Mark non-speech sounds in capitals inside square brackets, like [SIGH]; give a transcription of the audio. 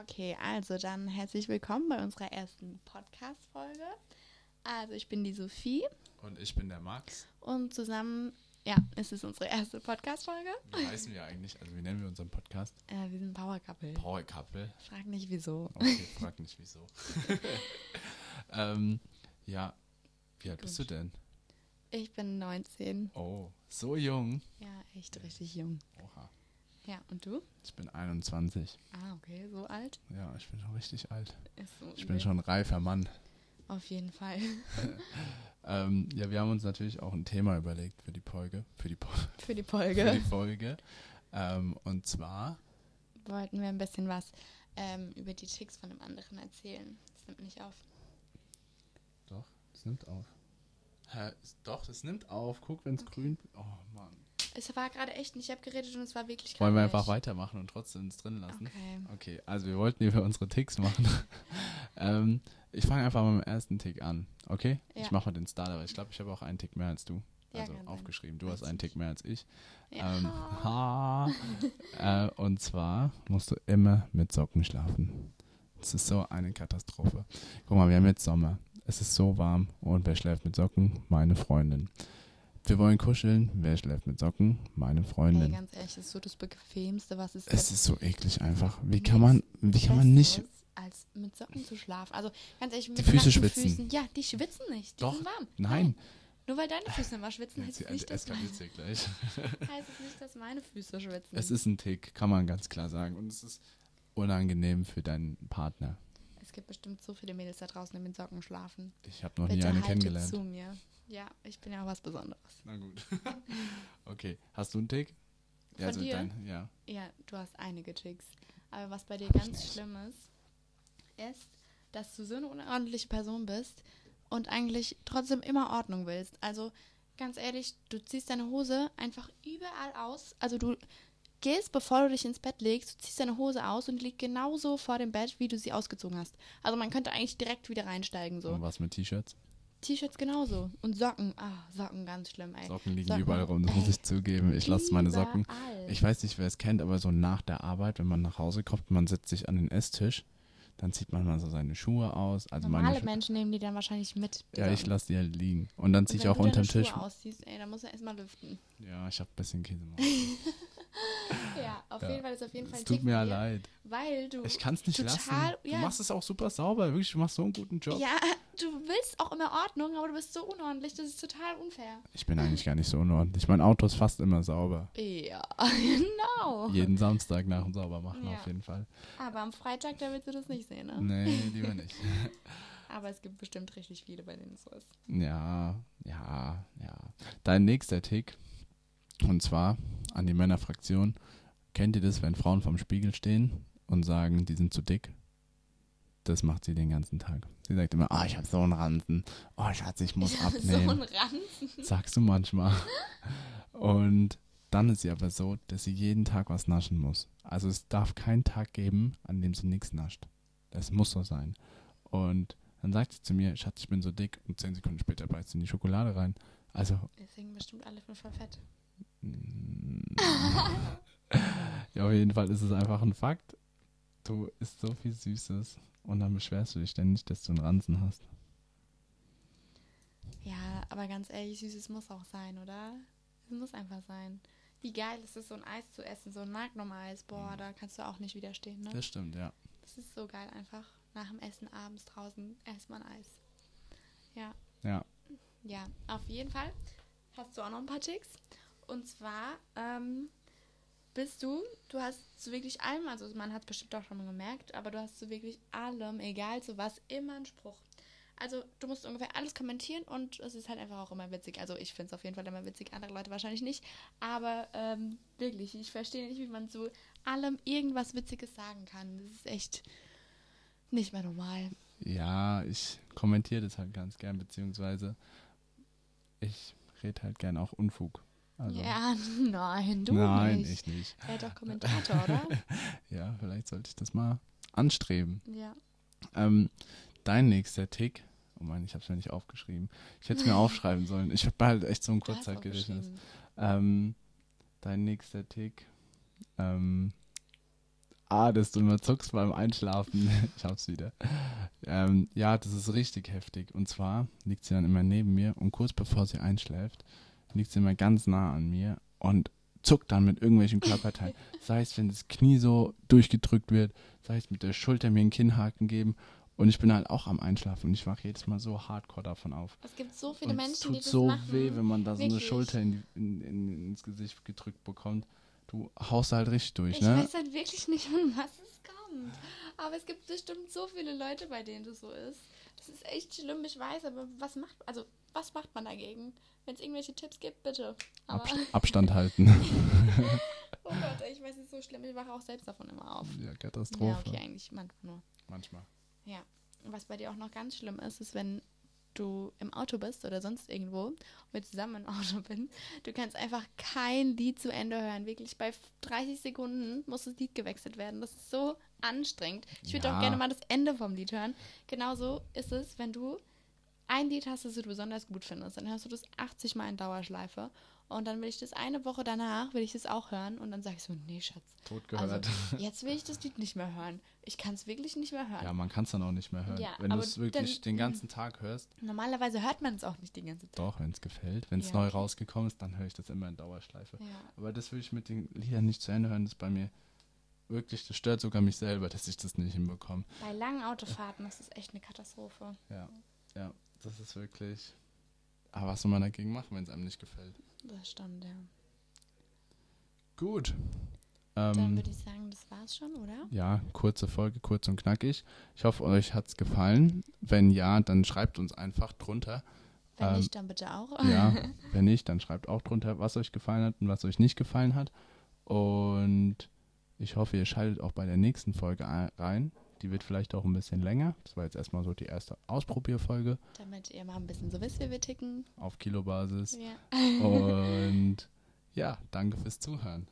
Okay, also dann herzlich willkommen bei unserer ersten Podcast-Folge. Also ich bin die Sophie Und ich bin der Max. und zusammen, ja, es ist unsere erste Podcast-Folge. Wie heißen wir eigentlich? Also wie nennen wir unseren Podcast? Äh, wir sind Power Couple. Power Couple. Frag nicht wieso. Okay, frag nicht wieso. [LAUGHS] ähm, ja, wie alt bist du denn? Ich bin 19. Oh, so jung. Ja, echt richtig jung. Oha. Ja, und du? Ich bin 21. Ah, okay, so alt. Ja, ich bin schon richtig alt. So Ich bin wild. schon ein reifer Mann. Auf jeden Fall. [LAUGHS] Ähm, ja, wir haben uns natürlich auch ein Thema überlegt für die Folge. Für die, po Für die [LAUGHS] für die Folge Folge. Ähm, und zwar, wollten wir ein bisschen was ähm, über die Ticks von dem anderen erzählen. Das nimmt nicht auf. doch, es nimmt auf. Hä, doch, es nimmt auf. Guck, wenn es grün. Oh. Es war gerade echt nicht, ich habe geredet und es war wirklich Wollen wir einfach weitermachen und trotzdem es drin lassen? Okay. Okay, also wir wollten hier für unsere Ticks machen. [LAUGHS] ähm, ich fange einfach mal mit dem ersten Tick an, okay? Ja. Ich mache mal den Starter, weil ich glaube, ich habe auch einen Tick mehr als du. Ja, Also aufgeschrieben. Du Weiß hast einen Tick mehr als ich. Ja. Ähm, [LAUGHS] ha. äh, und zwar musst du immer mit Socken schlafen. Das ist so eine Katastrophe. Guck mal, wir haben jetzt Sommer. Es ist so warm und wer schläft mit Socken? Meine Freundin. Wir wollen kuscheln. Wer schläft mit Socken? Meine Ey, Freundin. ganz ehrlich, das ist so das Bequemste, was es Es ist so eklig einfach. Wie kann man, wie kann man nicht als mit Socken zu schlafen. Also ganz ehrlich, mit Die Füße schwitzen. Füßen. Ja, die schwitzen nicht. Die Doch. sind warm. Nein. Nur weil deine Füße immer schwitzen, heißt es nicht, dass meine, [LAUGHS] heißt es nicht, dass meine Füße schwitzen. Es ist ein Tick, kann man ganz klar sagen. Und es ist unangenehm für deinen Partner. Gibt bestimmt so viele Mädels da draußen, die mit Socken schlafen. Ich habe noch nie Bitte eine haltet kennengelernt. zu mir. Ja, ich bin ja auch was Besonderes. Na gut. [LAUGHS] okay, hast du einen Tick? Von also dir? dein, ja. Ja, du hast einige Ticks. Aber was bei dir Hab ganz schlimm ist, ist, dass du so eine unordentliche Person bist und eigentlich trotzdem immer Ordnung willst. Also ganz ehrlich, du ziehst deine Hose einfach überall aus. Also du gehst, bevor du dich ins Bett legst, du ziehst deine Hose aus und die liegt genauso vor dem Bett, wie du sie ausgezogen hast. Also man könnte eigentlich direkt wieder reinsteigen so. Und was mit T-Shirts? T-Shirts genauso. Und Socken. Ah, Socken ganz schlimm, ey. Socken liegen Socken, überall rum, das muss ich zugeben. Ich lasse meine Socken. Ich weiß nicht, wer es kennt, aber so nach der Arbeit, wenn man nach Hause kommt, man setzt sich an den Esstisch, dann zieht man mal so seine Schuhe aus. Also Normale meine Schu- Menschen nehmen die dann wahrscheinlich mit. Ja, ich lasse die halt liegen. Und dann ziehe ich wenn auch du deine unterm Schuhe Tisch. ausziehst, ey, dann musst du erstmal lüften. Ja, ich habe ein bisschen Käse. [LAUGHS] [LAUGHS] Ja, auf Ja. jeden Fall ist auf jeden Fall Es ein tut mir dir, leid. Weil du. Ich kann es nicht total, lassen. Du ja. machst es auch super sauber. Wirklich, du machst so einen guten Job. Ja, du willst auch immer Ordnung, aber du bist so unordentlich, das ist total unfair. Ich bin eigentlich gar nicht so unordentlich. Mein Auto ist fast immer sauber. Ja, [LAUGHS] genau. Jeden Samstag nach dem Saubermachen Ja. auf jeden Fall. Aber am Freitag, da willst du das nicht sehen, ne? Nee, lieber nicht. [LAUGHS] Aber es gibt bestimmt richtig viele, bei denen es so ist. Ja, ja, ja. Dein nächster Tick, und zwar an die Männerfraktion. Kennt ihr das, wenn Frauen vorm Spiegel stehen und sagen, die sind zu dick? Das macht sie den ganzen Tag. Sie sagt immer, ah, ich habe so einen Ransen. Oh, Schatz, ich muss [LAUGHS] so ein abnehmen. Ranzen. Sagst du manchmal. [LAUGHS] Und dann ist sie aber so, dass sie jeden Tag was naschen muss. Also es darf keinen Tag geben, an dem sie nichts nascht. Das muss so sein. Und dann sagt sie zu mir, Schatz, ich bin so dick. Und zehn Sekunden später beißt sie in die Schokolade rein. Also, Deswegen bestimmt alle fünf voll fett. [LAUGHS] ja, auf jeden Fall ist es einfach ein Fakt. Du isst so viel Süßes und dann beschwerst du dich ständig, dass du einen Ranzen hast. Ja, aber ganz ehrlich, Süßes muss auch sein, oder? Es muss einfach sein. Wie geil ist es, so ein Eis zu essen, so ein Magnum-Eis. Boah, da kannst du auch nicht widerstehen, ne? Das stimmt, ja. Das ist so geil einfach. Nach dem Essen abends draußen erstmal ein Eis. Ja. Ja. Ja, auf jeden Fall hast du auch noch ein paar Ticks. Und zwar ähm, bist du, du hast zu wirklich allem, also man hat es bestimmt auch schon mal gemerkt, aber du hast zu wirklich allem, egal zu was, immer einen Spruch. Also du musst ungefähr alles kommentieren und es ist halt einfach auch immer witzig. Also ich finde es auf jeden Fall immer witzig, andere Leute wahrscheinlich nicht. Aber ähm, wirklich, ich verstehe nicht, wie man zu allem irgendwas Witziges sagen kann. Das ist echt nicht mehr normal. Ja, ich kommentiere das halt ganz gern, beziehungsweise ich rede halt gern auch Unfug. Also, ja, [LAUGHS] nein, du nein, nicht. ich nicht. Er ist doch Kommentator, oder? [LAUGHS] Ja, vielleicht sollte ich das mal anstreben. ja. Ähm, dein nächster Tick, oh Mann, ich habe es mir nicht aufgeschrieben. Ich hätte es mir [LAUGHS] aufschreiben sollen. Ich habe halt echt so ein Kurzzeitgedächtnis. Ähm, dein nächster Tick, ähm, Ah, dass du immer zuckst beim Einschlafen. ich hab's wieder. Ähm, ja, das ist richtig heftig. Und zwar liegt sie dann immer neben mir und kurz bevor sie einschläft, liegt sie immer ganz nah an mir und zuckt dann mit irgendwelchen Körperteilen. [LAUGHS] sei es, wenn das Knie so durchgedrückt wird, sei es mit der Schulter mir einen Kinnhaken geben. Und ich bin halt auch am Einschlafen und ich wache jedes Mal so hardcore davon auf. Es gibt so viele und Menschen, es tut die das so machen. weh, wenn man da so eine Wirklich. Schulter in, in, in, ins Gesicht gedrückt bekommt. Du haust halt richtig durch, Ich ne? weiß halt wirklich nicht, [LAUGHS] von was es kommt. Aber es gibt bestimmt so viele Leute, bei denen das so ist. Das ist echt schlimm, ich weiß, aber was macht, also, was macht man dagegen? Wenn es irgendwelche Tipps gibt, bitte. Abst [LAUGHS] Abstand halten. [LAUGHS] oh Gott, ich weiß, es ist so schlimm, ich wache auch selbst davon immer auf. ja, Ja, Katastrophe. okay, eigentlich manchmal nur. Manchmal. Ja. Und was bei dir auch noch ganz schlimm ist, ist, wenn du im Auto bist oder sonst irgendwo und wir zusammen im Auto [LAUGHS] bin, du kannst einfach kein Lied zu Ende hören. Wirklich bei 30 Sekunden muss das Lied gewechselt werden. Das ist so anstrengend. Ich würde Ja. auch gerne mal das Ende vom Lied hören. Genauso ist es, wenn du ein Lied hast, das du besonders gut findest, dann hörst du das 80 Mal in Dauerschleife und dann will ich das eine Woche danach, will ich das auch hören und dann sage ich so, nee, Schatz, Tot also gehört. jetzt will ich das Lied nicht mehr hören. Ich kann es wirklich nicht mehr hören. ja, man kann es dann auch nicht mehr hören. Ja, wenn du es wirklich dann- den ganzen Tag hörst, Normalerweise hört man es auch nicht die ganze Zeit. doch, wenn es gefällt. Wenn es Ja, neu rausgekommen ist, dann höre ich das immer in Dauerschleife. Ja. Aber das will ich mit den Liedern nicht zu Ende hören. Das ist bei mir wirklich, das stört sogar mich selber, dass ich das nicht hinbekomme. Bei langen Autofahrten ist das echt eine Katastrophe. Ja, ja, das ist wirklich. Aber was soll man dagegen machen, wenn es einem nicht gefällt? Das stimmt, ja. Gut. Dann Ähm, würde ich sagen, das war's schon, oder? ja, kurze Folge, kurz und knackig. Ich hoffe, euch hat es gefallen. Wenn ja, dann schreibt uns einfach drunter. Wenn Ähm, nicht, dann bitte auch. Ja, [LAUGHS] wenn nicht, dann schreibt auch drunter, was euch gefallen hat und was euch nicht gefallen hat. Und ich hoffe, ihr schaltet auch bei der nächsten Folge ein- rein. Die wird vielleicht auch ein bisschen länger. Das war jetzt erstmal so die erste Ausprobierfolge Damit ihr mal ein bisschen so wisst, wie wir ticken. auf Kilobasis. Ja. Und ja, danke fürs Zuhören.